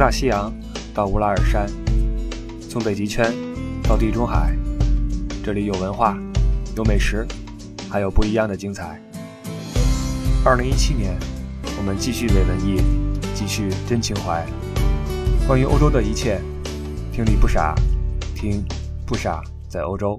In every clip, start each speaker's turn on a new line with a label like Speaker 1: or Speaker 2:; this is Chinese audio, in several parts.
Speaker 1: 大西洋到乌拉尔山，从北极圈到地中海，这里有文化，有美食，还有不一样的精彩。二零一七年，我们继续伪文艺，继续真情怀。关于欧洲的一切，听你不傻，听不傻在欧洲。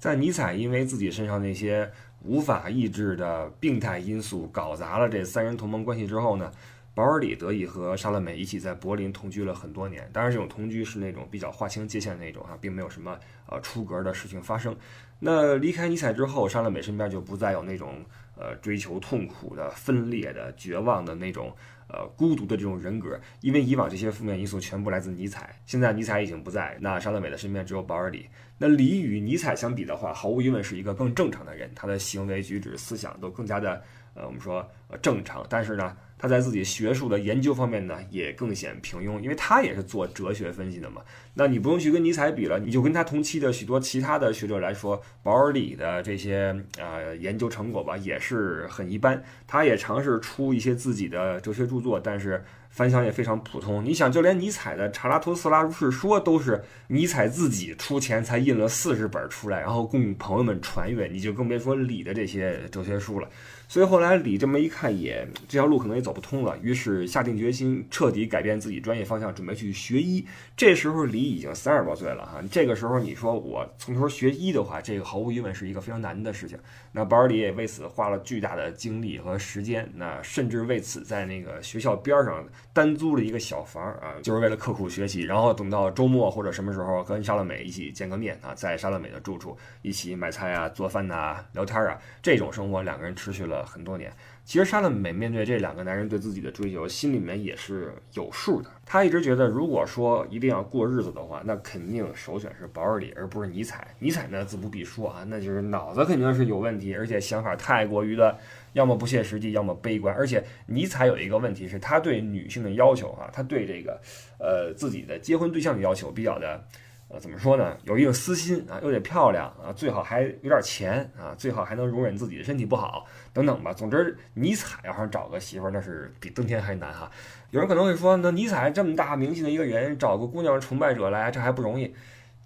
Speaker 2: 在尼采因为自己身上那些无法抑制的病态因素搞砸了这三人同盟关系之后呢？保尔里得以和莎乐美一起在柏林同居了很多年，当然这种同居是那种比较划清界限的那种哈，并没有什么呃出格的事情发生。那离开尼采之后，莎乐美身边就不再有那种呃追求痛苦的、分裂的、绝望的那种呃孤独的这种人格，因为以往这些负面因素全部来自尼采，现在尼采已经不在，那莎乐美的身边只有保尔里。那李与尼采相比的话，毫无疑问是一个更正常的人，他的行为举止、思想都更加的呃我们说呃正常，但是呢。他在自己学术的研究方面呢，也更显平庸，因为他也是做哲学分析的嘛。那你不用去跟尼采比了，你就跟他同期的许多其他的学者来说，保尔里的这些呃研究成果吧，也是很一般。他也尝试出一些自己的哲学著作，但是。反响也非常普通。你想，就连尼采的《查拉图斯拉如是说》都是尼采自己出钱才印了四十本出来，然后供朋友们传阅。你就更别说李的这些哲学书了。所以后来李这么一看，也这条路可能也走不通了，于是下定决心彻底改变自己专业方向，准备去学医。这时候李已经三十多岁了哈。这个时候你说我从头学医的话，这个毫无疑问是一个非常难的事情。那保尔里也为此花了巨大的精力和时间，那甚至为此在那个学校边上。单租了一个小房啊，就是为了刻苦学习。然后等到周末或者什么时候跟莎乐美一起见个面啊，在莎乐美的住处一起买菜啊、做饭呐、聊天啊，这种生活两个人持续了很多年。其实莎乐美面对这两个男人对自己的追求，心里面也是有数的。她一直觉得，如果说一定要过日子的话，那肯定首选是保尔里，而不是尼采。尼采呢，自不必说啊，那就是脑子肯定是有问题，而且想法太过于的。要么不切实际，要么悲观。而且尼采有一个问题是，他对女性的要求啊，他对这个呃自己的结婚对象的要求比较的呃怎么说呢？有一定私心啊，又得漂亮啊，最好还有点钱啊，最好还能容忍自己的身体不好等等吧。总之，尼采要想找个媳妇儿，那是比登天还难哈。有人可能会说，那尼采这么大名气的一个人，找个姑娘崇拜者来，这还不容易？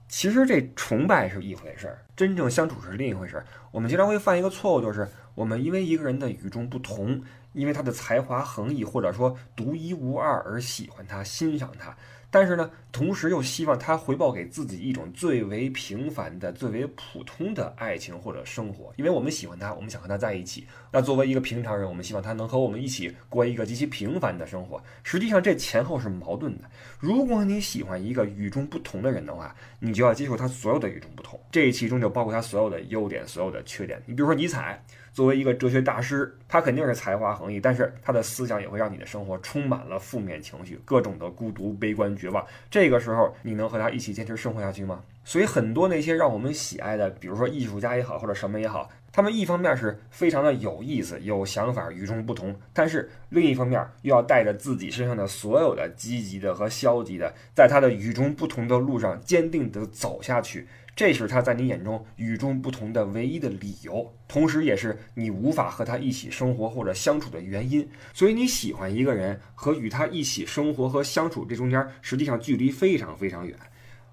Speaker 2: 其实这崇拜是一回事儿，真正相处是另一回事儿。我们经常会犯一个错误，就是我们因为一个人的与众不同，因为他的才华横溢或者说独一无二而喜欢他、欣赏他。但是呢，同时又希望他回报给自己一种最为平凡的、最为普通的爱情或者生活，因为我们喜欢他，我们想和他在一起。那作为一个平常人，我们希望他能和我们一起过一个极其平凡的生活。实际上，这前后是矛盾的。如果你喜欢一个与众不同的人的话，你就要接受他所有的与众不同，这其中就包括他所有的优点、所有的缺点。你比如说尼采。作为一个哲学大师，他肯定是才华横溢，但是他的思想也会让你的生活充满了负面情绪，各种的孤独、悲观、绝望。这个时候，你能和他一起坚持生活下去吗？所以，很多那些让我们喜爱的，比如说艺术家也好，或者什么也好，他们一方面是非常的有意思、有想法、与众不同，但是另一方面又要带着自己身上的所有的积极的和消极的，在他的与众不同的路上坚定地走下去。这是他在你眼中与众不同的唯一的理由，同时也是你无法和他一起生活或者相处的原因。所以你喜欢一个人和与他一起生活和相处这中间，实际上距离非常非常远。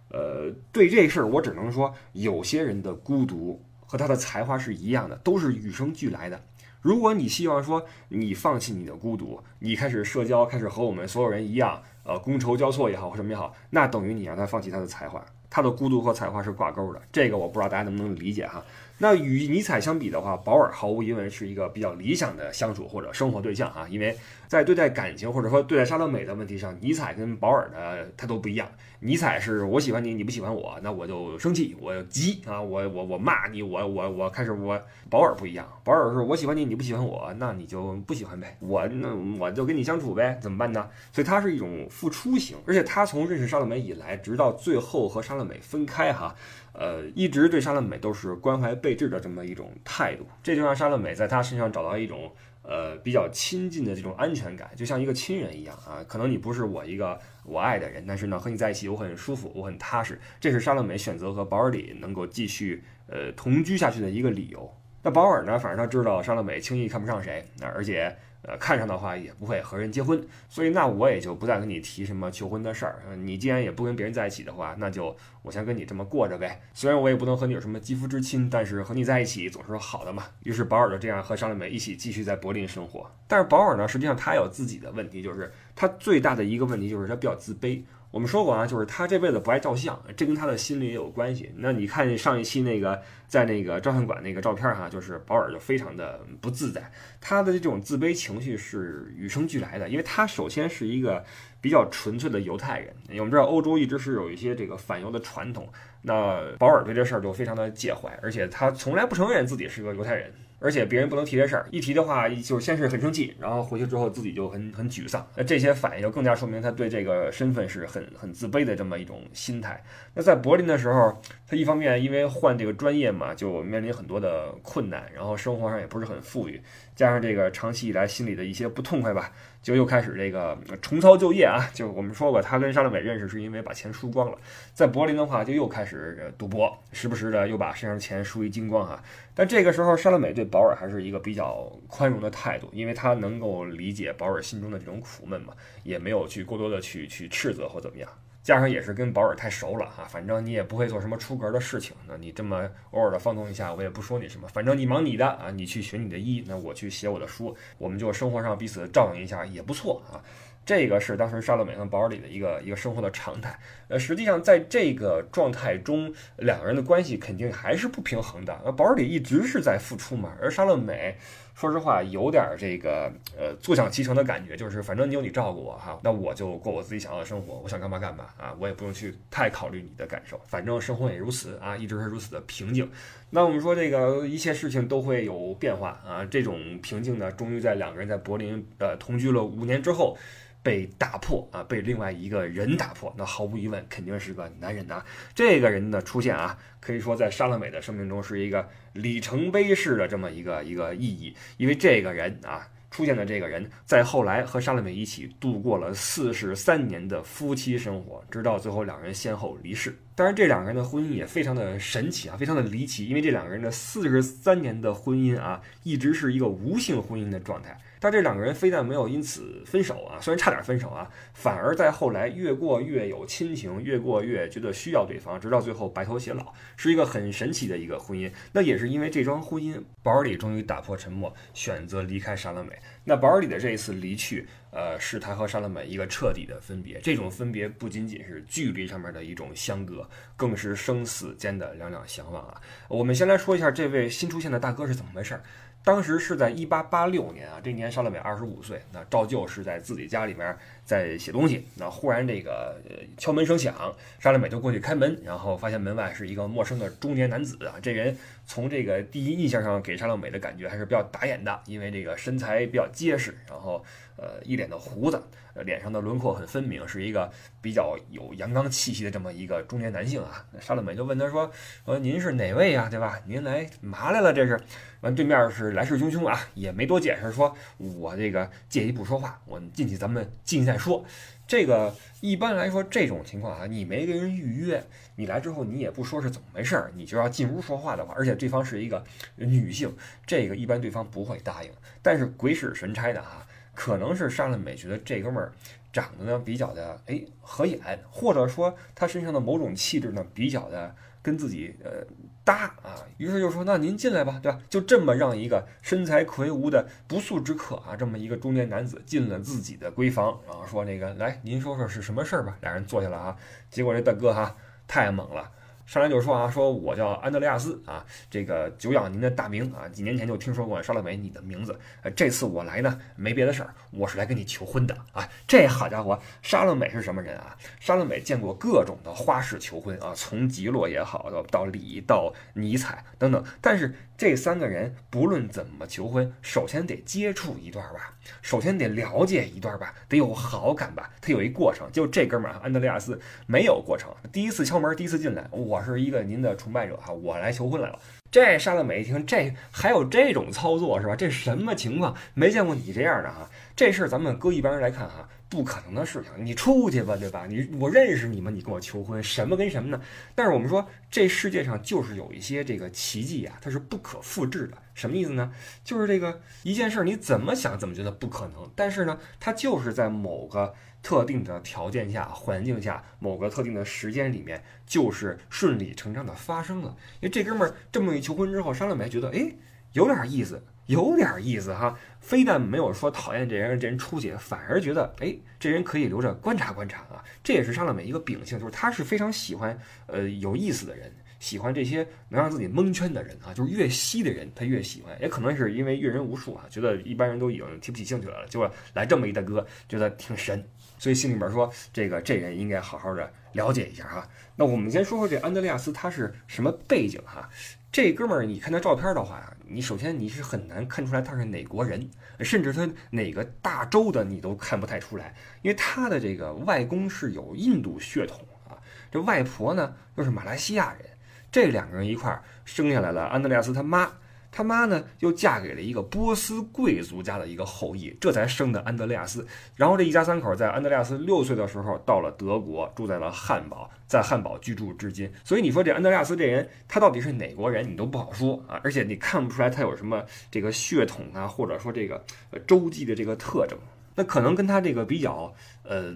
Speaker 2: 呃，对这事儿我只能说，有些人的孤独和他的才华是一样的，都是与生俱来的。如果你希望说你放弃你的孤独，你开始社交，开始和我们所有人一样，呃，觥筹交错也好或什么也好，那等于你让他放弃他的才华。他的孤独和才华是挂钩的，这个我不知道大家能不能理解哈。那与尼采相比的话，保尔毫无疑问是一个比较理想的相处或者生活对象哈，因为在对待感情或者说对待莎乐美的问题上，尼采跟保尔呢他都不一样。尼采是我喜欢你，你不喜欢我，那我就生气，我急啊，我我我骂你，我我我开始我。保尔不一样，保尔是我喜欢你，你不喜欢我，那你就不喜欢呗，我那我就跟你相处呗，怎么办呢？所以他是一种付出型，而且他从认识莎乐美以来，直到最后和莎乐美分开哈，呃，一直对莎乐美都是关怀备至的这么一种态度，这就让莎乐美在他身上找到一种。呃，比较亲近的这种安全感，就像一个亲人一样啊。可能你不是我一个我爱的人，但是呢，和你在一起我很舒服，我很踏实。这是莎乐美选择和保尔里能够继续呃同居下去的一个理由。那保尔呢，反正他知道莎乐美轻易看不上谁，那而且呃，看上的话也不会和人结婚，所以那我也就不再跟你提什么求婚的事儿。你既然也不跟别人在一起的话，那就我先跟你这么过着呗。虽然我也不能和你有什么肌肤之亲，但是和你在一起总是好的嘛。于是保尔就这样和商丽美一起继续在柏林生活。但是保尔呢，实际上他有自己的问题，就是他最大的一个问题就是他比较自卑。我们说过啊，就是他这辈子不爱照相，这跟他的心理也有关系。那你看上一期那个在那个照相馆那个照片哈，就是保尔就非常的不自在，他的这种自卑情绪是与生俱来的，因为他首先是一个比较纯粹的犹太人。我们知道欧洲一直是有一些这个反犹的传统，那保尔对这事儿就非常的介怀，而且他从来不承认自己是个犹太人。而且别人不能提这事儿，一提的话，就先是很生气，然后回去之后自己就很很沮丧。那这些反应就更加说明他对这个身份是很很自卑的这么一种心态。那在柏林的时候，他一方面因为换这个专业嘛，就面临很多的困难，然后生活上也不是很富裕，加上这个长期以来心里的一些不痛快吧。就又开始这个重操旧业啊！就我们说过，他跟沙乐美认识是因为把钱输光了，在柏林的话就又开始赌博，时不时的又把身上钱输一精光啊。但这个时候，沙乐美对保尔还是一个比较宽容的态度，因为他能够理解保尔心中的这种苦闷嘛，也没有去过多的去去斥责或怎么样。加上也是跟保尔太熟了哈，反正你也不会做什么出格的事情，那你这么偶尔的放纵一下，我也不说你什么。反正你忙你的啊，你去学你的医，那我去写我的书，我们就生活上彼此照应一下也不错啊。这个是当时沙乐美和保尔里的一个一个生活的常态。呃，实际上在这个状态中，两个人的关系肯定还是不平衡的。那保尔里一直是在付出嘛，而沙乐美。说实话，有点这个呃坐享其成的感觉，就是反正你有你照顾我哈，那我就过我自己想要的生活，我想干嘛干嘛啊，我也不用去太考虑你的感受，反正生活也如此啊，一直是如此的平静。那我们说这个一切事情都会有变化啊，这种平静呢，终于在两个人在柏林呃同居了五年之后。被打破啊，被另外一个人打破，那毫无疑问肯定是个男人呐。这个人的出现啊，可以说在沙乐美的生命中是一个里程碑式的这么一个一个意义，因为这个人啊出现的这个人，在后来和莎乐美一起度过了四十三年的夫妻生活，直到最后两人先后离世。当然，这两个人的婚姻也非常的神奇啊，非常的离奇，因为这两个人的四十三年的婚姻啊，一直是一个无性婚姻的状态。但这两个人非但没有因此分手啊，虽然差点分手啊，反而在后来越过越有亲情，越过越觉得需要对方，直到最后白头偕老，是一个很神奇的一个婚姻。那也是因为这桩婚姻，保尔里终于打破沉默，选择离开莎乐美。那保尔里的这一次离去，呃，是他和莎乐美一个彻底的分别。这种分别不仅仅是距离上面的一种相隔，更是生死间的两两相望啊。我们先来说一下这位新出现的大哥是怎么回事儿。当时是在一八八六年啊，这年沙乐美二十五岁，那照旧是在自己家里面在写东西。那忽然这个敲门声响，沙乐美就过去开门，然后发现门外是一个陌生的中年男子啊。这人从这个第一印象上给沙乐美的感觉还是比较打眼的，因为这个身材比较结实，然后呃一脸的胡子，脸上的轮廓很分明，是一个比较有阳刚气息的这么一个中年男性啊。沙乐美就问他说：“说您是哪位呀？对吧？您来嘛来了？这是？”完对面是来势汹汹啊，也没多解释，说我这个借一步说话，我进去咱们进下再说。这个一般来说这种情况啊，你没跟人预约，你来之后你也不说是怎么回事儿，你就要进屋说话的话，而且对方是一个女性，这个一般对方不会答应。但是鬼使神差的哈，可能是沙乐美觉得这哥们儿长得呢比较的哎合眼，或者说他身上的某种气质呢比较的跟自己呃。搭啊，于是就说：“那您进来吧，对吧？”就这么让一个身材魁梧的不速之客啊，这么一个中年男子进了自己的闺房，然后说：“那个，来，您说说是什么事儿吧。”俩人坐下了啊，结果这大哥哈太猛了。上来就说啊，说我叫安德烈亚斯啊，这个久仰您的大名啊，几年前就听说过沙乐美你的名字，呃，这次我来呢没别的事儿，我是来跟你求婚的啊。这好家伙，沙乐美是什么人啊？沙乐美见过各种的花式求婚啊，从吉洛也好，到到李到尼采等等，但是。这三个人不论怎么求婚，首先得接触一段吧，首先得了解一段吧，得有好感吧，他有一过程。就这哥们儿安德烈亚斯没有过程，第一次敲门，第一次进来，我是一个您的崇拜者哈，我来求婚来了。这沙乐美一听，这还有这种操作是吧？这什么情况？没见过你这样的哈。这事儿咱们搁一般人来看哈，不可能的事情，你出去吧，对吧？你我认识你吗？你跟我求婚，什么跟什么呢？但是我们说，这世界上就是有一些这个奇迹啊，它是不可复制的。什么意思呢？就是这个一件事，你怎么想怎么觉得不可能，但是呢，它就是在某个特定的条件下、环境下、某个特定的时间里面，就是顺理成章的发生了。因为这哥们儿这么一求婚之后，商量没觉得，哎，有点意思。有点意思哈，非但没有说讨厌这人，这人出去，反而觉得，哎，这人可以留着观察观察啊。这也是沙乐美一个秉性，就是他是非常喜欢，呃，有意思的人，喜欢这些能让自己蒙圈的人啊，就是越稀的人他越喜欢。也可能是因为阅人无数啊，觉得一般人都已经提不起兴趣来了，结果来这么一大哥，觉得挺神，所以心里边说，这个这人应该好好的了解一下哈。那我们先说说这安德烈亚斯他是什么背景哈。这哥们儿，你看他照片的话呀，你首先你是很难看出来他是哪国人，甚至他哪个大洲的你都看不太出来，因为他的这个外公是有印度血统啊，这外婆呢又是马来西亚人，这两个人一块儿生下来了安德烈亚斯他妈。他妈呢，又嫁给了一个波斯贵族家的一个后裔，这才生的安德烈亚斯。然后这一家三口在安德烈亚斯六岁的时候到了德国，住在了汉堡，在汉堡居住至今。所以你说这安德烈亚斯这人，他到底是哪国人，你都不好说啊。而且你看不出来他有什么这个血统啊，或者说这个呃洲际的这个特征。那可能跟他这个比较呃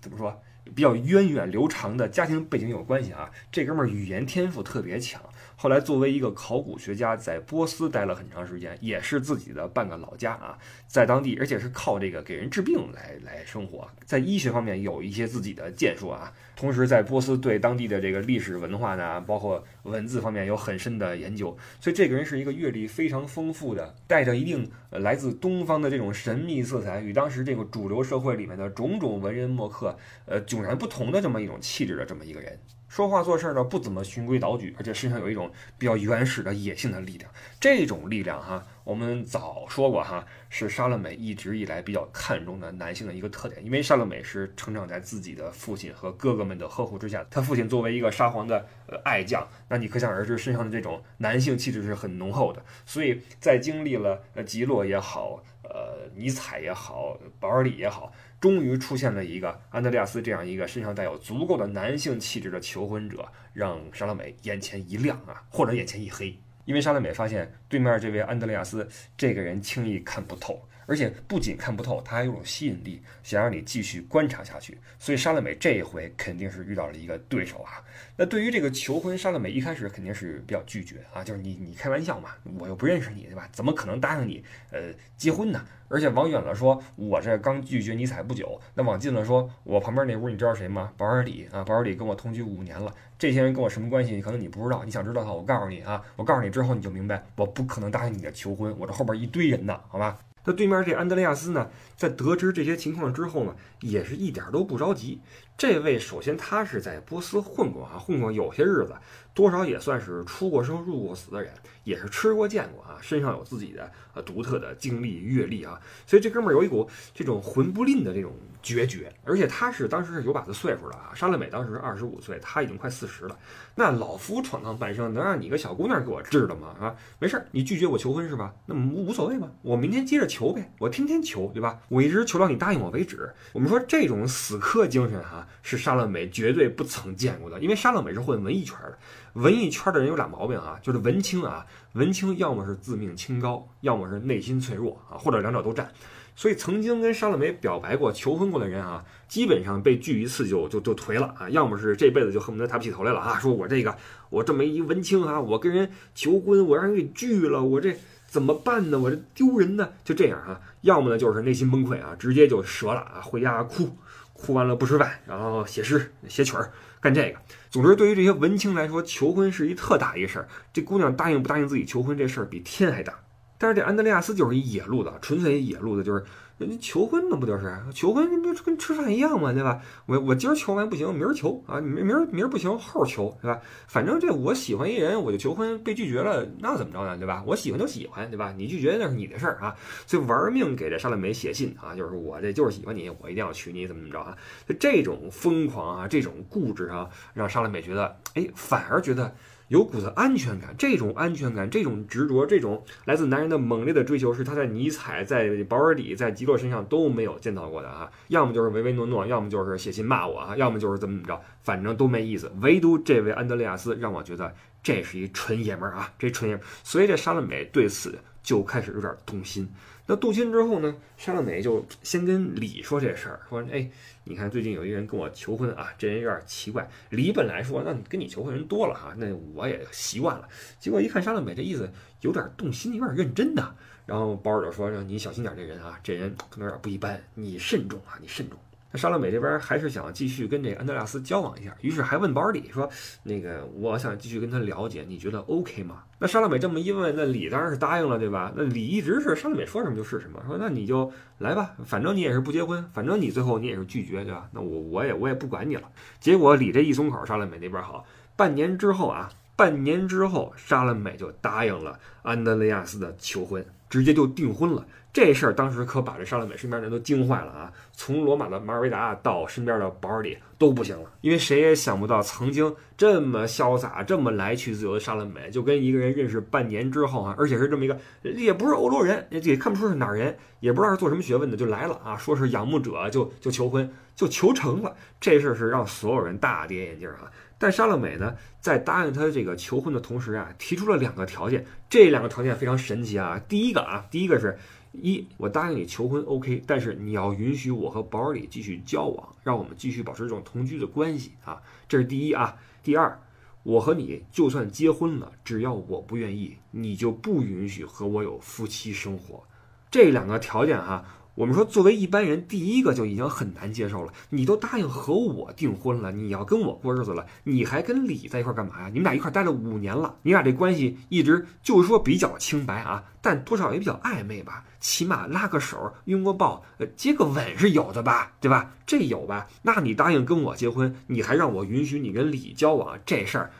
Speaker 2: 怎么说，比较源远流长的家庭背景有关系啊。这哥们儿语言天赋特别强。后来作为一个考古学家，在波斯待了很长时间，也是自己的半个老家啊，在当地，而且是靠这个给人治病来来生活，在医学方面有一些自己的建树啊。同时，在波斯对当地的这个历史文化呢，包括文字方面有很深的研究，所以这个人是一个阅历非常丰富的，带着一定来自东方的这种神秘色彩，与当时这个主流社会里面的种种文人墨客，呃，迥然不同的这么一种气质的这么一个人。说话做事呢不怎么循规蹈矩，而且身上有一种比较原始的野性的力量。这种力量哈，我们早说过哈，是沙乐美一直以来比较看重的男性的一个特点。因为沙乐美是成长在自己的父亲和哥哥们的呵护之下，他父亲作为一个沙皇的爱将，那你可想而知身上的这种男性气质是很浓厚的。所以在经历了呃吉洛也好，呃尼采也好，保尔里也好。终于出现了一个安德烈亚斯这样一个身上带有足够的男性气质的求婚者，让莎拉美眼前一亮啊，或者眼前一黑，因为莎拉美发现对面这位安德烈亚斯这个人轻易看不透。而且不仅看不透，他还有种吸引力，想让你继续观察下去。所以沙乐美这一回肯定是遇到了一个对手啊。那对于这个求婚，沙乐美一开始肯定是比较拒绝啊，就是你你开玩笑嘛，我又不认识你，对吧？怎么可能答应你呃结婚呢？而且往远了说，我这刚拒绝尼采不久；那往近了说，我旁边那屋你知道谁吗？保尔里啊，保尔里跟我同居五年了，这些人跟我什么关系？可能你不知道，你想知道的话，我告诉你啊，我告诉你之后你就明白，我不可能答应你的求婚，我这后边一堆人呢，好吧？那对面这安德烈亚斯呢，在得知这些情况之后呢，也是一点都不着急。这位首先他是在波斯混过啊，混过有些日子，多少也算是出过生入过死的人，也是吃过见过啊，身上有自己的呃独特的经历阅历啊，所以这哥们儿有一股这种魂不吝的这种决绝，而且他是当时是有把子岁数了啊，沙乐美当时二十五岁，他已经快四十了，那老夫闯荡半生，能让你一个小姑娘给我治了吗？啊，没事儿，你拒绝我求婚是吧？那无所谓吧，我明天接着求呗，我天天求，对吧？我一直求到你答应我为止。我们说这种死磕精神哈。是沙乐美绝对不曾见过的，因为沙乐美是混文艺圈的，文艺圈的人有俩毛病啊，就是文青啊，文青要么是自命清高，要么是内心脆弱啊，或者两者都占。所以曾经跟沙乐美表白过、求婚过的人啊，基本上被拒一次就就就颓了啊，要么是这辈子就恨不得抬不起头来了啊，说我这个我这么一文青啊，我跟人求婚，我让人给拒了，我这怎么办呢？我这丢人呢，就这样啊，要么呢就是内心崩溃啊，直接就折了啊，回家哭。哭完了不吃饭，然后写诗写曲儿，干这个。总之，对于这些文青来说，求婚是一特大一事儿。这姑娘答应不答应自己求婚这事儿，比天还大。但是这安德烈亚斯就是一野路子，纯粹野路子，就是。人家求婚那不就是求婚？那不跟吃饭一样吗？对吧？我我今儿求完不行，明儿求啊！明明儿明儿不行，后儿求，对吧？反正这我喜欢一人，我就求婚，被拒绝了，那怎么着呢？对吧？我喜欢就喜欢，对吧？你拒绝那是你的事儿啊！所以玩命给这沙乐美写信啊，就是我这就是喜欢你，我一定要娶你，怎么怎么着啊？就这种疯狂啊，这种固执啊，让沙乐美觉得，哎，反而觉得有股子安全感。这种安全感，这种执着，这种来自男人的猛烈的追求，是他在尼采、在保尔里、在吉洛身上都没有见到过的啊。要么就是唯唯诺诺，要么就是写信骂我啊，要么就是怎么怎么着，反正都没意思。唯独这位安德烈亚斯让我觉得这是一纯爷们儿啊，这纯爷们儿。所以这莎乐美对此就开始有点动心。那动心之后呢，莎乐美就先跟李说这事儿，说：“哎，你看最近有一个人跟我求婚啊，这人有点奇怪。”李本来说：“那跟你求婚人多了哈，那我也习惯了。”结果一看莎乐美这意思，有点动心，有点认真的。然后包儿就说：“让你小心点，这人啊，这人可能有点不一般，你慎重啊，你慎重。”莎乐美这边还是想继续跟这安德烈斯交往一下，于是还问保尔里说：“那个，我想继续跟他了解，你觉得 OK 吗？”那莎乐美这么一问，那李当然是答应了，对吧？那李一直是莎乐美说什么就是什么，说那你就来吧，反正你也是不结婚，反正你最后你也是拒绝，对吧？那我我也我也不管你了。结果李这一松口，莎乐美那边好，半年之后啊，半年之后，莎乐美就答应了安德烈亚斯的求婚，直接就订婚了。这事儿当时可把这莎乐美身边人都惊坏了啊！从罗马的马尔维达到身边的保尔里都不行了，因为谁也想不到，曾经这么潇洒、这么来去自由的莎乐美，就跟一个人认识半年之后啊，而且是这么一个，也不是欧洲人，也看不出是哪人，也不知道是做什么学问的，就来了啊，说是仰慕者，就就求婚，就求成了。这事儿是让所有人大跌眼镜啊！但莎乐美呢，在答应他这个求婚的同时啊，提出了两个条件，这两个条件非常神奇啊！第一个啊，第一个是。一，我答应你求婚，OK，但是你要允许我和保尔里继续交往，让我们继续保持这种同居的关系啊，这是第一啊。第二，我和你就算结婚了，只要我不愿意，你就不允许和我有夫妻生活。这两个条件哈。我们说，作为一般人，第一个就已经很难接受了。你都答应和我订婚了，你要跟我过日子了，你还跟李在一块干嘛呀？你们俩一块待了五年了，你俩这关系一直就是说比较清白啊，但多少也比较暧昧吧？起码拉个手、拥个抱、呃接个吻是有的吧？对吧？这有吧？那你答应跟我结婚，你还让我允许你跟李交往，这事儿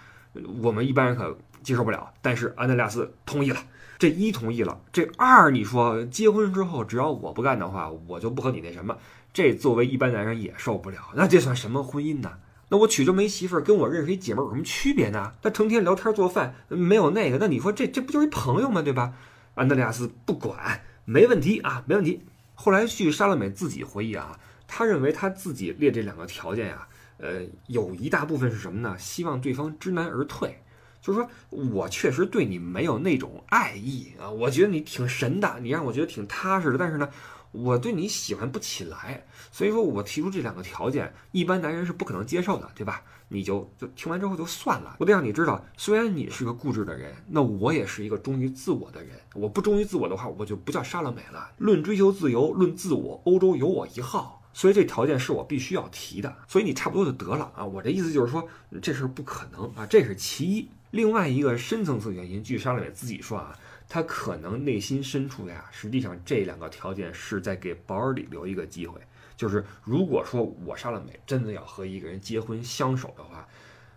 Speaker 2: 我们一般人可接受不了。但是安德烈亚斯同意了。这一同意了，这二你说结婚之后只要我不干的话，我就不和你那什么。这作为一般男人也受不了，那这算什么婚姻呢？那我娶这么一媳妇儿，跟我认识一姐妹有什么区别呢？那成天聊天做饭没有那个，那你说这这不就是一朋友吗？对吧？安德烈亚斯不管，没问题啊，没问题。后来据莎乐美自己回忆啊，他认为他自己列这两个条件呀，呃，有一大部分是什么呢？希望对方知难而退。就是说我确实对你没有那种爱意啊，我觉得你挺神的，你让我觉得挺踏实的。但是呢，我对你喜欢不起来，所以说我提出这两个条件，一般男人是不可能接受的，对吧？你就就听完之后就算了。我得让你知道，虽然你是个固执的人，那我也是一个忠于自我的人。我不忠于自我的话，我就不叫莎乐美了。论追求自由，论自我，欧洲有我一号。所以这条件是我必须要提的。所以你差不多就得了啊。我这意思就是说，这事儿不可能啊，这是其一。另外一个深层次原因，据莎乐美自己说啊，她可能内心深处呀，实际上这两个条件是在给保尔里留一个机会，就是如果说我莎乐美真的要和一个人结婚相守的话，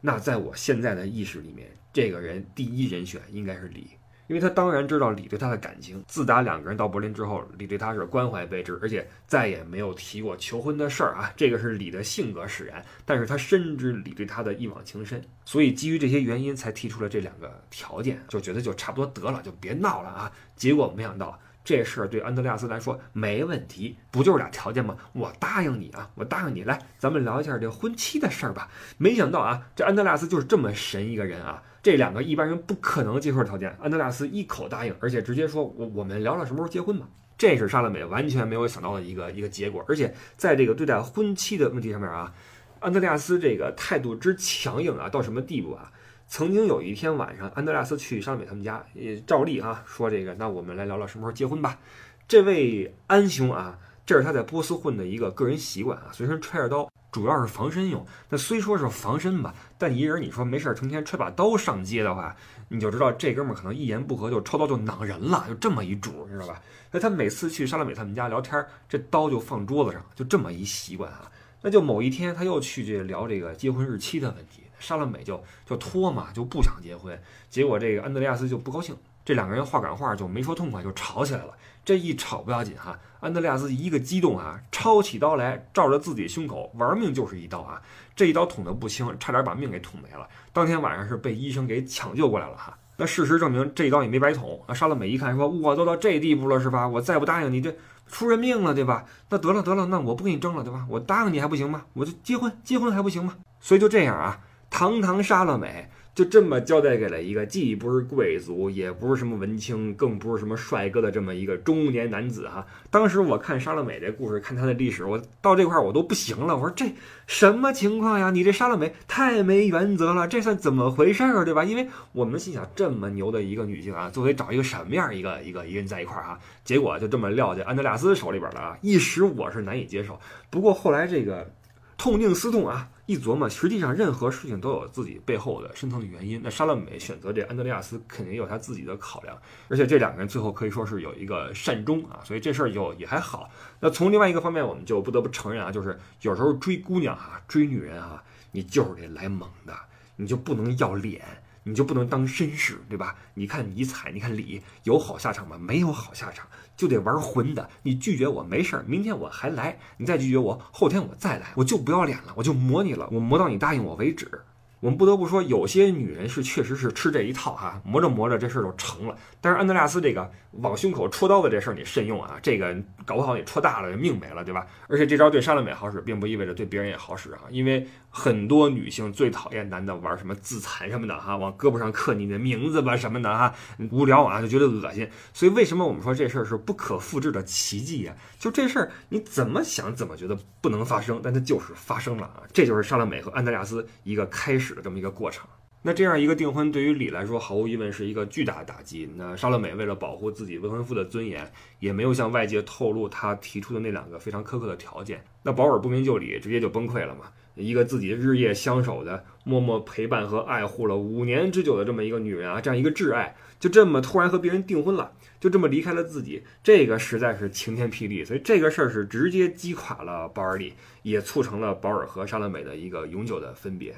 Speaker 2: 那在我现在的意识里面，这个人第一人选应该是李。因为他当然知道李对他的感情。自打两个人到柏林之后，李对他是关怀备至，而且再也没有提过求婚的事儿啊。这个是李的性格使然，但是他深知李对他的一往情深，所以基于这些原因才提出了这两个条件，就觉得就差不多得了，就别闹了啊。结果没想到这事儿对安德烈亚斯来说没问题，不就是俩条件吗？我答应你啊，我答应你，来，咱们聊一下这婚期的事儿吧。没想到啊，这安德烈亚斯就是这么神一个人啊。这两个一般人不可能接受的条件，安德烈斯一口答应，而且直接说：“我我们聊聊什么时候结婚吧。”这是莎乐美完全没有想到的一个一个结果。而且在这个对待婚期的问题上面啊，安德烈斯这个态度之强硬啊，到什么地步啊？曾经有一天晚上，安德烈斯去莎乐美他们家，也照例啊说：“这个，那我们来聊聊什么时候结婚吧。”这位安兄啊，这是他在波斯混的一个个人习惯啊，随身揣着刀。主要是防身用，那虽说是防身吧，但一人你说没事儿成天揣把刀上街的话，你就知道这哥们儿可能一言不合就抄刀就攮人了，就这么一主，你知道吧？那他每次去莎乐美他们家聊天，这刀就放桌子上，就这么一习惯啊。那就某一天他又去这聊这个结婚日期的问题，莎乐美就就拖嘛，就不想结婚。结果这个安德烈亚斯就不高兴，这两个人话赶话就没说痛快，就吵起来了。这一吵不要紧哈，安德烈亚斯一个激动啊，抄起刀来，照着自己胸口玩命就是一刀啊！这一刀捅得不轻，差点把命给捅没了。当天晚上是被医生给抢救过来了哈。那事实证明，这一刀也没白捅。那沙乐美一看，说：“我都到这地步了是吧？我再不答应你，这出人命了对吧？那得了得了，那我不跟你争了对吧？我答应你还不行吗？我就结婚，结婚还不行吗？所以就这样啊，堂堂沙乐美。”就这么交代给了一个既不是贵族，也不是什么文青，更不是什么帅哥的这么一个中年男子哈。当时我看莎乐美这故事，看他的历史，我到这块我都不行了。我说这什么情况呀？你这莎乐美太没原则了，这算怎么回事儿，对吧？因为我们心想，这么牛的一个女性啊，作为找一个什么样一个一个一个人在一块儿哈，结果就这么撂在安德烈斯手里边了啊！一时我是难以接受。不过后来这个痛定思痛啊。一琢磨，实际上任何事情都有自己背后的深层的原因。那莎乐美选择这安德烈亚斯，肯定有他自己的考量。而且这两个人最后可以说是有一个善终啊，所以这事儿就也还好。那从另外一个方面，我们就不得不承认啊，就是有时候追姑娘啊，追女人啊，你就是得来猛的，你就不能要脸。你就不能当绅士，对吧？你看尼采，你看李，有好下场吗？没有好下场，就得玩混的。你拒绝我没事儿，明天我还来；你再拒绝我，后天我再来，我就不要脸了，我就磨你了，我磨到你答应我为止。我们不得不说，有些女人是确实是吃这一套哈，磨着磨着这事儿就成了。但是安德烈斯这个往胸口戳刀子这事儿你慎用啊，这个搞不好你戳大了命没了，对吧？而且这招对莎乐美好使，并不意味着对别人也好使啊，因为很多女性最讨厌男的玩什么自残什么的哈，往胳膊上刻你的名字吧什么的哈，无聊啊就觉得恶心。所以为什么我们说这事儿是不可复制的奇迹呀？就这事儿你怎么想怎么觉得不能发生，但它就是发生了啊！这就是莎乐美和安德烈亚斯一个开始。的这么一个过程，那这样一个订婚对于李来说，毫无疑问是一个巨大的打击。那莎乐美为了保护自己未婚夫的尊严，也没有向外界透露她提出的那两个非常苛刻的条件。那保尔不明就里，直接就崩溃了嘛。一个自己日夜相守的、默默陪伴和爱护了五年之久的这么一个女人啊，这样一个挚爱，就这么突然和别人订婚了，就这么离开了自己，这个实在是晴天霹雳。所以这个事儿是直接击垮了保尔里，也促成了保尔和莎乐美的一个永久的分别。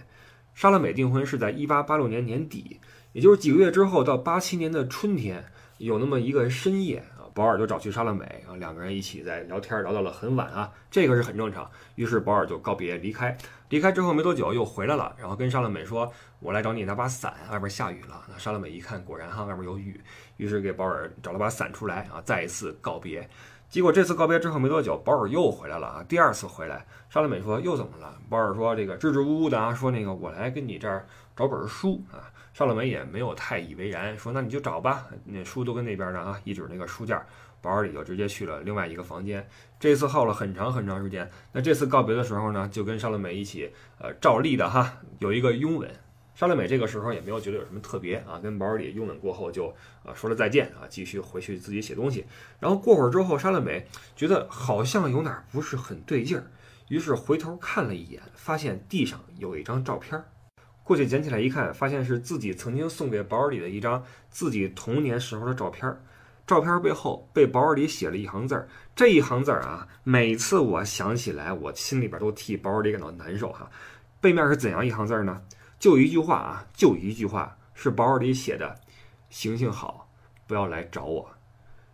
Speaker 2: 莎乐美订婚是在一八八六年年底，也就是几个月之后，到八七年的春天，有那么一个深夜，保尔就找去莎乐美啊，两个人一起在聊天，聊到了很晚啊，这个是很正常。于是保尔就告别离开，离开之后没多久又回来了，然后跟莎乐美说：“我来找你拿把伞，外边下雨了。”那莎乐美一看，果然哈，外边有雨，于是给保尔找了把伞出来啊，再一次告别。结果这次告别之后没多久，保尔又回来了啊！第二次回来，莎乐美说又怎么了？保尔说这个支支吾吾的啊，说那个我来跟你这儿找本书啊。莎乐美也没有太以为然，说那你就找吧，那书都跟那边呢啊，一指那个书架。保尔里就直接去了另外一个房间。这次耗了很长很长时间。那这次告别的时候呢，就跟莎乐美一起呃照例的哈有一个拥吻。莎乐美这个时候也没有觉得有什么特别啊，跟保尔里拥吻过后就啊说了再见啊，继续回去自己写东西。然后过会儿之后，莎乐美觉得好像有哪不是很对劲儿，于是回头看了一眼，发现地上有一张照片，过去捡起来一看，发现是自己曾经送给保尔里的一张自己童年时候的照片。照片背后被保尔里写了一行字儿，这一行字儿啊，每次我想起来，我心里边都替保尔里感到难受哈。背面是怎样一行字儿呢？就一句话啊，就一句话，是保尔里写的：“行行好，不要来找我。”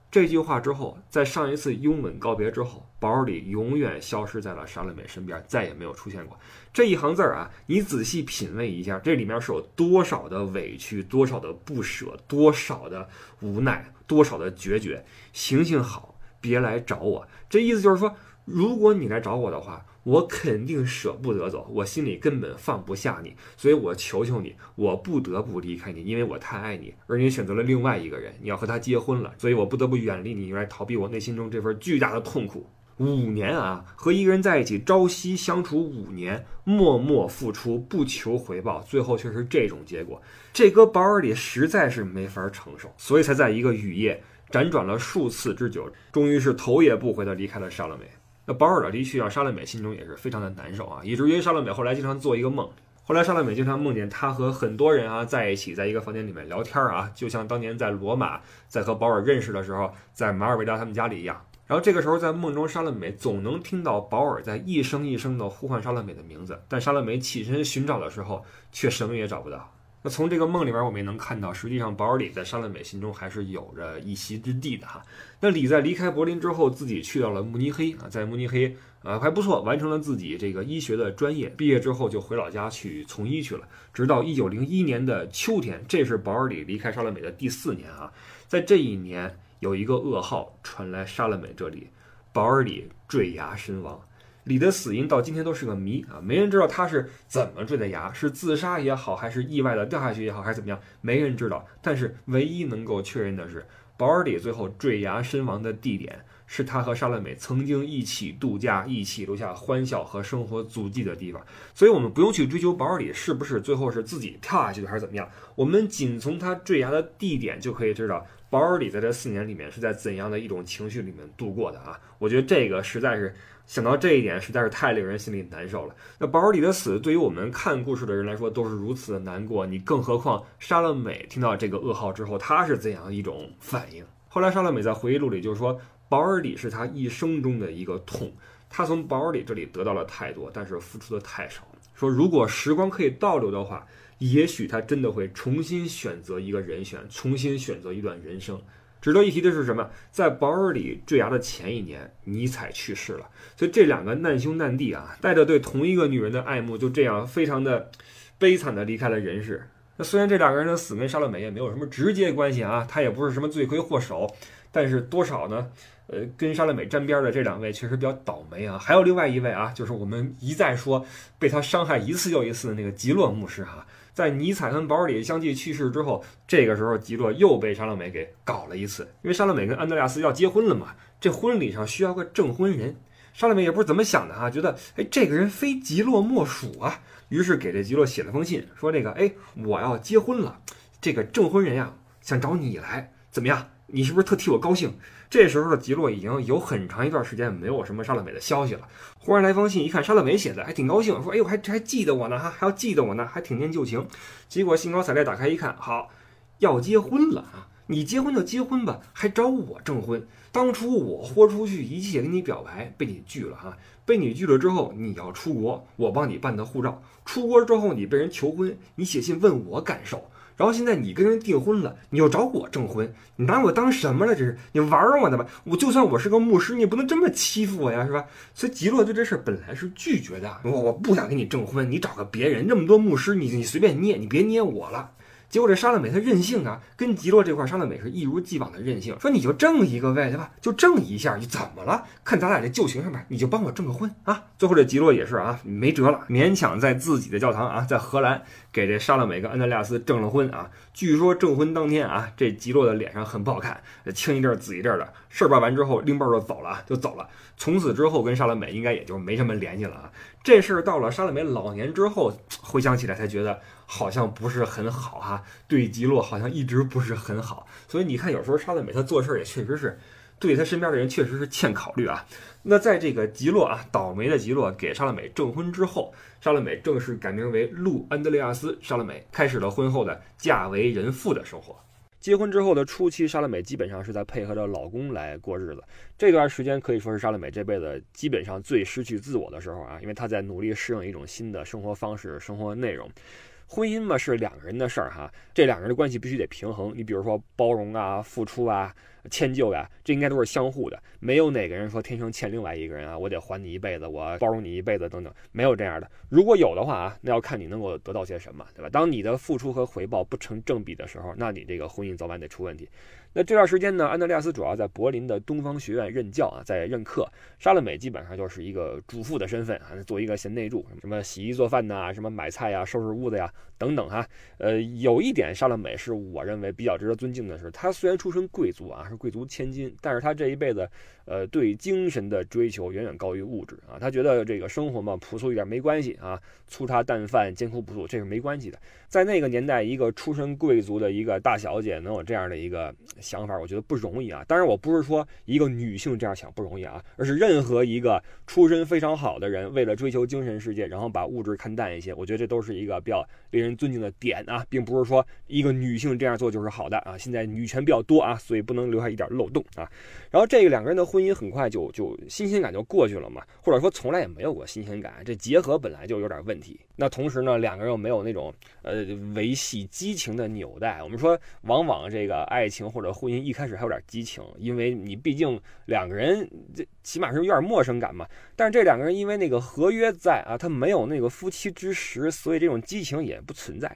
Speaker 2: 这句话之后，在上一次拥吻告别之后，保尔里永远消失在了莎乐美身边，再也没有出现过。这一行字儿啊，你仔细品味一下，这里面是有多少的委屈，多少的不舍，多少的无奈，多少的决绝。行行好，别来找我。这意思就是说，如果你来找我的话。我肯定舍不得走，我心里根本放不下你，所以我求求你，我不得不离开你，因为我太爱你，而你选择了另外一个人，你要和他结婚了，所以我不得不远离你，用来逃避我内心中这份巨大的痛苦。五年啊，和一个人在一起朝夕相处五年，默默付出，不求回报，最后却是这种结果，这搁保尔里实在是没法承受，所以才在一个雨夜辗转了数次之久，终于是头也不回的离开了莎乐美。那保尔的离去让莎乐美心中也是非常的难受啊，以至于莎乐美后来经常做一个梦，后来莎乐美经常梦见他和很多人啊在一起，在一个房间里面聊天啊，就像当年在罗马在和保尔认识的时候，在马尔维达他们家里一样。然后这个时候在梦中，莎乐美总能听到保尔在一声一声的呼唤莎乐美的名字，但莎乐美起身寻找的时候却什么也找不到。从这个梦里边，我们也能看到，实际上保尔里在莎乐美心中还是有着一席之地的哈。那李在离开柏林之后，自己去到了慕尼黑啊，在慕尼黑啊还不错，完成了自己这个医学的专业。毕业之后就回老家去从医去了，直到一九零一年的秋天，这是保尔里离开莎乐美的第四年啊。在这一年，有一个噩耗传来莎乐美这里，保尔里坠崖身亡。李的死因到今天都是个谜啊，没人知道他是怎么坠的崖，是自杀也好，还是意外的掉下去也好，还是怎么样，没人知道。但是唯一能够确认的是。保尔里最后坠崖身亡的地点，是他和莎乐美曾经一起度假、一起留下欢笑和生活足迹的地方。所以，我们不用去追究保尔里是不是最后是自己跳下去的，还是怎么样。我们仅从他坠崖的地点就可以知道，保尔里在这四年里面是在怎样的一种情绪里面度过的啊！我觉得这个实在是。想到这一点，实在是太令人心里难受了。那保尔里的死，对于我们看故事的人来说，都是如此的难过。你更何况莎乐美听到这个噩耗之后，她是怎样一种反应？后来莎乐美在回忆录里就说，保尔里是她一生中的一个痛。她从保尔里这里得到了太多，但是付出的太少。说如果时光可以倒流的话，也许她真的会重新选择一个人选，重新选择一段人生。值得一提的是什么？在保尔里坠崖的前一年，尼采去世了。所以这两个难兄难弟啊，带着对同一个女人的爱慕，就这样非常的悲惨的离开了人世。那虽然这两个人的死跟莎乐美也没有什么直接关系啊，他也不是什么罪魁祸首，但是多少呢？呃，跟莎乐美沾边的这两位确实比较倒霉啊。还有另外一位啊，就是我们一再说被他伤害一次又一次的那个吉洛牧师哈。在尼采跟保尔里相继去世之后，这个时候吉洛又被莎乐美给搞了一次，因为莎乐美跟安德烈亚斯要结婚了嘛，这婚礼上需要个证婚人。莎乐美也不是怎么想的哈，觉得哎这个人非吉洛莫属啊，于是给这吉洛写了封信，说这个哎我要结婚了，这个证婚人呀想找你来，怎么样？你是不是特替我高兴？这时候的吉洛已经有很长一段时间没有什么莎乐美的消息了。忽然来封信，一看莎乐美写的，还挺高兴，说：“哎呦，还还记得我呢哈，还要记得我呢，还挺念旧情。”结果兴高采烈打开一看，好，要结婚了啊！你结婚就结婚吧，还找我证婚。当初我豁出去一切跟你表白，被你拒了哈，被你拒了之后，你要出国，我帮你办的护照。出国之后，你被人求婚，你写信问我感受。然后现在你跟人订婚了，你又找我证婚，你拿我当什么了？这是你玩我呢吧？我就算我是个牧师，你也不能这么欺负我呀，是吧？所以吉洛对这事儿本来是拒绝的，我我不想跟你证婚，你找个别人，那么多牧师，你你随便捏，你别捏我了。结果这莎乐美她任性啊，跟吉洛这块莎乐美是一如既往的任性，说你就挣一个呗，对吧？就挣一下，你怎么了？看咱俩这旧情上面，你就帮我证个婚啊！最后这吉洛也是啊，没辙了，勉强在自己的教堂啊，在荷兰给这莎乐美跟安德烈亚斯证了婚啊。据说证婚当天啊，这吉洛的脸上很不好看，青一阵紫一阵的。事儿办完之后，拎包就走了，就走了。从此之后跟莎乐美应该也就没什么联系了啊。这事儿到了莎乐美老年之后回想起来，才觉得。好像不是很好哈，对吉洛好像一直不是很好，所以你看，有时候莎乐美她做事也确实是，对她身边的人确实是欠考虑啊。那在这个吉洛啊，倒霉的吉洛给莎乐美证婚之后，莎乐美正式改名为路安德烈亚斯·莎乐美，开始了婚后的嫁为人妇的生活。结婚之后的初期，莎乐美基本上是在配合着老公来过日子，这段时间可以说是莎乐美这辈子基本上最失去自我的时候啊，因为她在努力适应一种新的生活方式、生活内容。婚姻嘛是两个人的事儿哈，这两个人的关系必须得平衡。你比如说包容啊、付出啊、迁就呀，这应该都是相互的。没有哪个人说天生欠另外一个人啊，我得还你一辈子，我包容你一辈子等等，没有这样的。如果有的话啊，那要看你能够得到些什么，对吧？当你的付出和回报不成正比的时候，那你这个婚姻早晚得出问题。那这段时间呢，安德烈亚斯主要在柏林的东方学院任教啊，在任课。莎乐美基本上就是一个主妇的身份啊，做一个贤内助，什么洗衣做饭呐，什么买菜呀、收拾屋子呀等等哈。呃，有一点莎乐美是我认为比较值得尊敬的是，她虽然出身贵族啊，是贵族千金，但是她这一辈子。呃，对精神的追求远远高于物质啊！她觉得这个生活嘛，朴素一点没关系啊，粗茶淡饭、艰苦朴素，这是没关系的。在那个年代，一个出身贵族的一个大小姐能有这样的一个
Speaker 1: 想法，我觉得不容易啊。当然，我不是说一个女性这样想不容易啊，而是任何一个出身非常好的人，为了追求精神世界，然后把物质看淡一些，我觉得这都是一个比较令人人尊敬的点啊，并不是说一个女性这样做就是好的啊。现在女权比较多啊，所以不能留下一点漏洞啊。然后这个两个人的婚姻很快就就新鲜感就过去了嘛，或者说从来也没有过新鲜感，这结合本来就有点问题。那同时呢，两个人又没有那种呃维系激情的纽带。我们说，往往这个爱情或者婚姻一开始还有点激情，因为你毕竟两个人这起码是有点陌生感嘛。但是这两个人因为那个合约在啊，他没有那个夫妻之实，所以这种激情也不存在。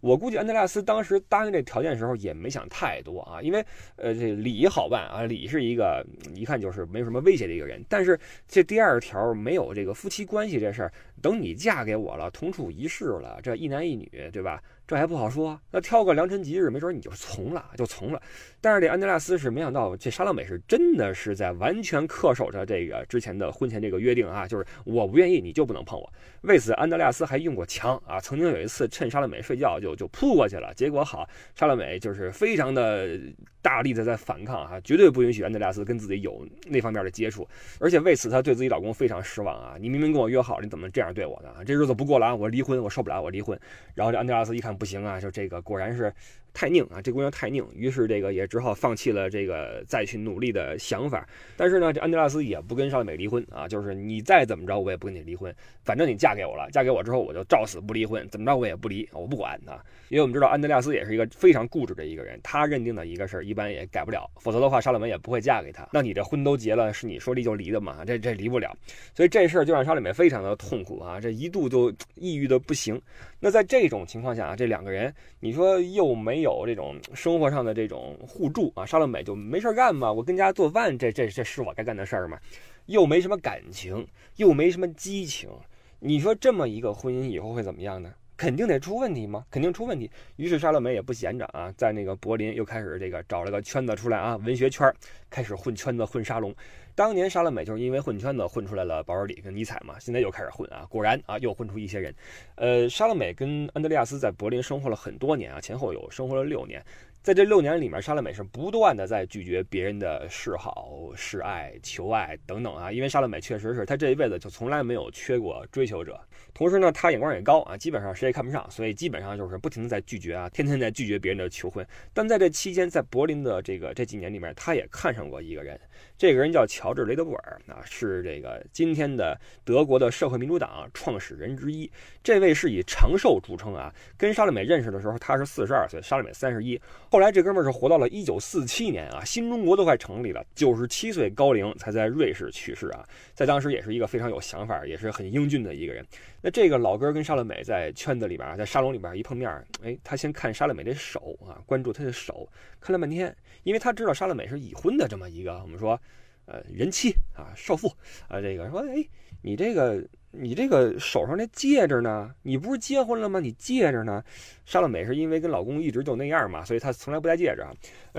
Speaker 1: 我估计安德烈斯当时答应这条件的时候也没想太多啊，因为呃这李好办啊，李是一个一看就是没有什么威胁的一个人。但是这第二条没有这个夫妻关系这事儿，等你嫁给我了，同处一室了，这一男一女，对吧？这还不好说，那挑个良辰吉日，没准你就从了，就从了。但是这安德烈斯是没想到，这莎乐美是真的是在完全恪守着这个之前的婚前这个约定啊，就是我不愿意，你就不能碰我。为此，安德烈斯还用过枪啊，曾经有一次趁莎乐美睡觉就就扑过去了，结果好，莎乐美就是非常的大力的在反抗啊，绝对不允许安德烈斯跟自己有那方面的接触，而且为此她对自己老公非常失望啊，你明明跟我约好，你怎么这样对我呢？这日子不过了，我离婚，我受不了，我离婚。然后这安德烈斯一看。不行啊，就这个果然是。太拧啊，这姑娘太拧，于是这个也只好放弃了这个再去努力的想法。但是呢，这安德拉斯也不跟莎乐美离婚啊，就是你再怎么着，我也不跟你离婚，反正你嫁给我了，嫁给我之后我就照死不离婚，怎么着我也不离，我不管啊。因为我们知道安德拉斯也是一个非常固执的一个人，他认定的一个事儿一般也改不了，否则的话莎乐美也不会嫁给他。那你这婚都结了，是你说离就离的嘛？这这离不了，所以这事儿就让莎乐美非常的痛苦啊，这一度就 抑郁的不行。那在这种情况下啊，这两个人你说又没有这种。生活上的这种互助啊，沙乐美就没事干嘛，我跟家做饭，这这这是我该干的事儿嘛？又没什么感情，又没什么激情，你说这么一个婚姻以后会怎么样呢？肯定得出问题吗？肯定出问题。于是莎乐美也不闲着啊，在那个柏林又开始这个找了个圈子出来啊，文学圈开始混圈子混沙龙。当年莎乐美就是因为混圈子混出来了保尔里跟尼采嘛，现在又开始混啊，果然啊又混出一些人。呃，莎乐美跟安德烈亚斯在柏林生活了很多年啊，前后有生活了六年。在这六年里面，莎乐美是不断的在拒绝别人的示好、示爱、求爱等等啊，因为莎乐美确实是她这一辈子就从来没有缺过追求者。同时呢，她眼光也高啊，基本上谁也看不上，所以基本上就是不停的在拒绝啊，天天在拒绝别人的求婚。但在这期间，在柏林的这个这几年里面，她也看上过一个人，这个人叫乔治·雷德布尔啊，是这个今天的德国的社会民主党创始人之一。这位是以长寿著称啊，跟莎乐美认识的时候，他是四十二岁，莎乐美三十一。后来这哥们儿是活到了一九四七年啊，新中国都快成立了，九十七岁高龄才在瑞士去世啊，在当时也是一个非常有想法，也是很英俊的一个人。那这个老哥跟莎乐美在圈子里边，在沙龙里边一碰面，哎，他先看莎乐美的手啊，关注她的手，看了半天，因为他知道莎乐美是已婚的这么一个我们说，呃，人妻啊，少妇啊，这个说，哎，你这个。你这个手上那戒指呢？你不是结婚了吗？你戒指呢？莎乐美是因为跟老公一直就那样嘛，所以她从来不戴戒指啊。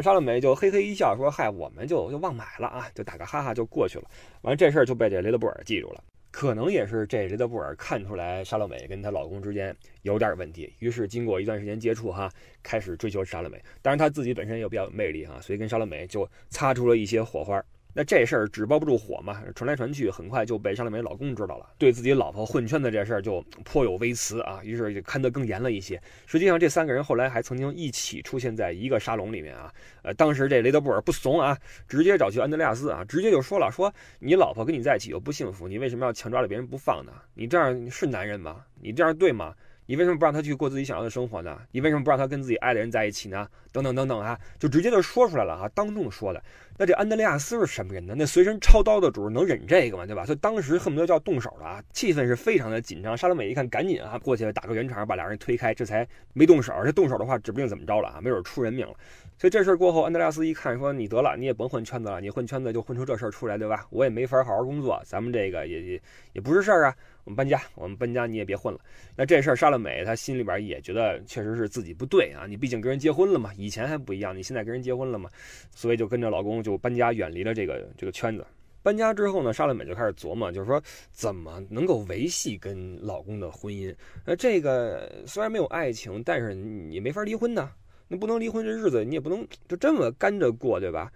Speaker 1: 莎乐美就嘿嘿一笑说：“嗨，我们就就忘买了啊，就打个哈哈就过去了。”完了这事儿就被这雷德布尔记住了，可能也是这雷德布尔看出来莎乐美跟她老公之间有点问题，于是经过一段时间接触哈，开始追求莎乐美。当然他自己本身也比较有魅力哈，所以跟莎乐美就擦出了一些火花。那这事儿纸包不住火嘛，传来传去，很快就被莎乐美老公知道了，对自己老婆混圈子这事儿就颇有微词啊，于是就看得更严了一些。实际上，这三个人后来还曾经一起出现在一个沙龙里面啊。呃，当时这雷德布尔不怂啊，直接找去安德烈亚斯啊，直接就说了，说你老婆跟你在一起又不幸福，你为什么要强抓着别人不放呢？你这样是男人吗？你这样对吗？你为什么不让他去过自己想要的生活呢？你为什么不让他跟自己爱的人在一起呢？等等等等啊，就直接就说出来了哈，当众说的。那这安德烈亚斯是什么人呢？那随身抄刀的主能忍这个吗？对吧？所以当时恨不得就要动手了啊，气氛是非常的紧张。莎拉美一看，赶紧啊过去打个圆场，把俩人推开，这才没动手。这动手的话，指不定怎么着了啊，没准出人命了。所以这事儿过后，安德烈亚斯一看，说你得了，你也甭混圈子了，你混圈子就混出这事儿出来，对吧？我也没法好好工作，咱们这个也也也不是事儿啊。我们搬家，我们搬家，你也别混了。那这事儿，莎乐美她心里边也觉得确实是自己不对啊。你毕竟跟人结婚了嘛，以前还不一样，你现在跟人结婚了嘛，所以就跟着老公就搬家，远离了这个这个圈子。搬家之后呢，莎乐美就开始琢磨，就是说怎么能够维系跟老公的婚姻。那这个虽然没有爱情，但是你没法离婚呢。那不能离婚，这日子你也不能就这么干着过，对吧？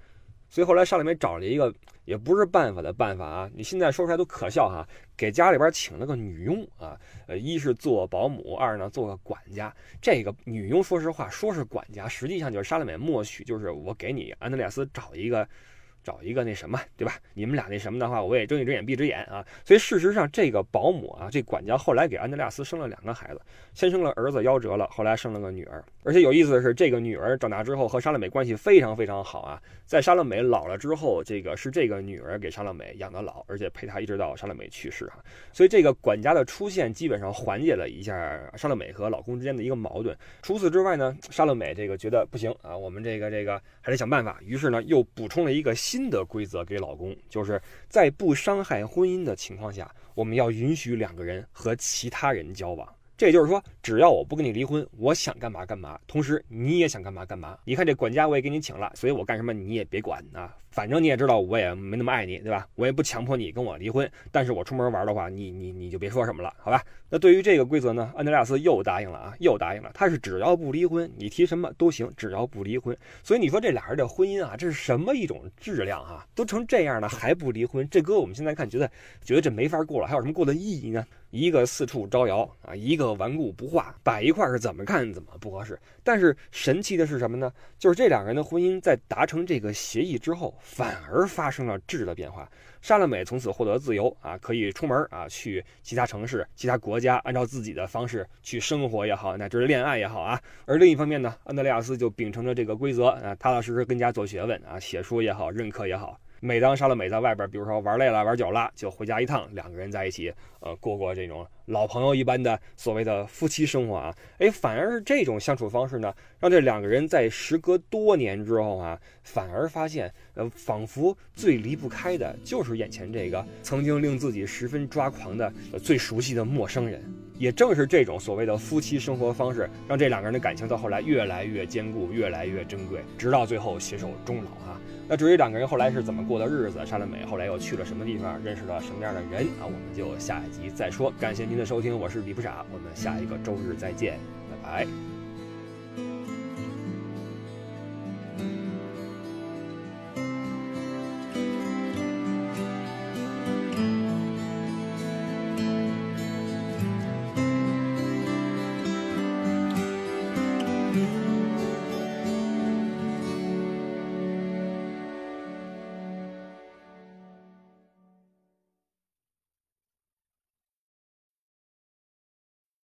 Speaker 1: 所以后来莎乐美找了一个也不是办法的办法啊，你现在说出来都可笑哈，给家里边请了个女佣啊，呃，一是做保姆，二呢做个管家。这个女佣说实话说是管家，实际上就是莎乐美默许，就是我给你安德烈斯找一个。找一个那什么，对吧？你们俩那什么的话，我也睁一只眼闭一只眼啊。所以事实上，这个保姆啊，这管家后来给安德烈亚斯生了两个孩子，先生了儿子夭折了，后来生了个女儿。而且有意思的是，这个女儿长大之后和莎乐美关系非常非常好啊。在莎乐美老了之后，这个是这个女儿给莎乐美养的老，而且陪她一直到莎乐美去世哈。所以这个管家的出现基本上缓解了一下莎乐美和老公之间的一个矛盾。除此之外呢，莎乐美这个觉得不行啊，我们这个这个还得想办法，于是呢又补充了一个新新的规则给老公，就是在不伤害婚姻的情况下，我们要允许两个人和其他人交往。这就是说，只要我不跟你离婚，我想干嘛干嘛，同时你也想干嘛干嘛。你看这管家我也给你请了，所以我干什么你也别管啊。反正你也知道，我也没那么爱你，对吧？我也不强迫你跟我离婚。但是我出门玩的话，你你你就别说什么了，好吧？那对于这个规则呢，安德烈亚斯又答应了啊，又答应了。他是只要不离婚，你提什么都行，只要不离婚。所以你说这俩人的婚姻啊，这是什么一种质量啊？都成这样了还不离婚，这搁我们现在看，觉得觉得这没法过了，还有什么过的意义呢？一个四处招摇啊，一个顽固不化，摆一块是怎么看怎么不合适。但是神奇的是什么呢？就是这两个人的婚姻在达成这个协议之后，反而发生了质的变化。莎乐美从此获得自由啊，可以出门啊，去其他城市、其他国家，按照自己的方式去生活也好，乃至恋爱也好啊。而另一方面呢，安德烈亚斯就秉承着这个规则啊，踏踏实实跟家做学问啊，写书也好，认课也好。每当莎乐美在外边，比如说玩累了、玩久了，就回家一趟，两个人在一起，呃，过过这种老朋友一般的所谓的夫妻生活啊。哎，反而是这种相处方式呢，让这两个人在时隔多年之后啊，反而发现，呃，仿佛最离不开的就是眼前这个曾经令自己十分抓狂的、最熟悉的陌生人。也正是这种所谓的夫妻生活方式，让这两个人的感情到后来越来越坚固、越来越珍贵，直到最后携手终老啊。那至于两个人后来是怎么过的日子，莎乐美后来又去了什么地方，认识了什么样的人啊？我们就下一集再说。感谢您的收听，我是李不傻，我们下一个周日再见，拜拜。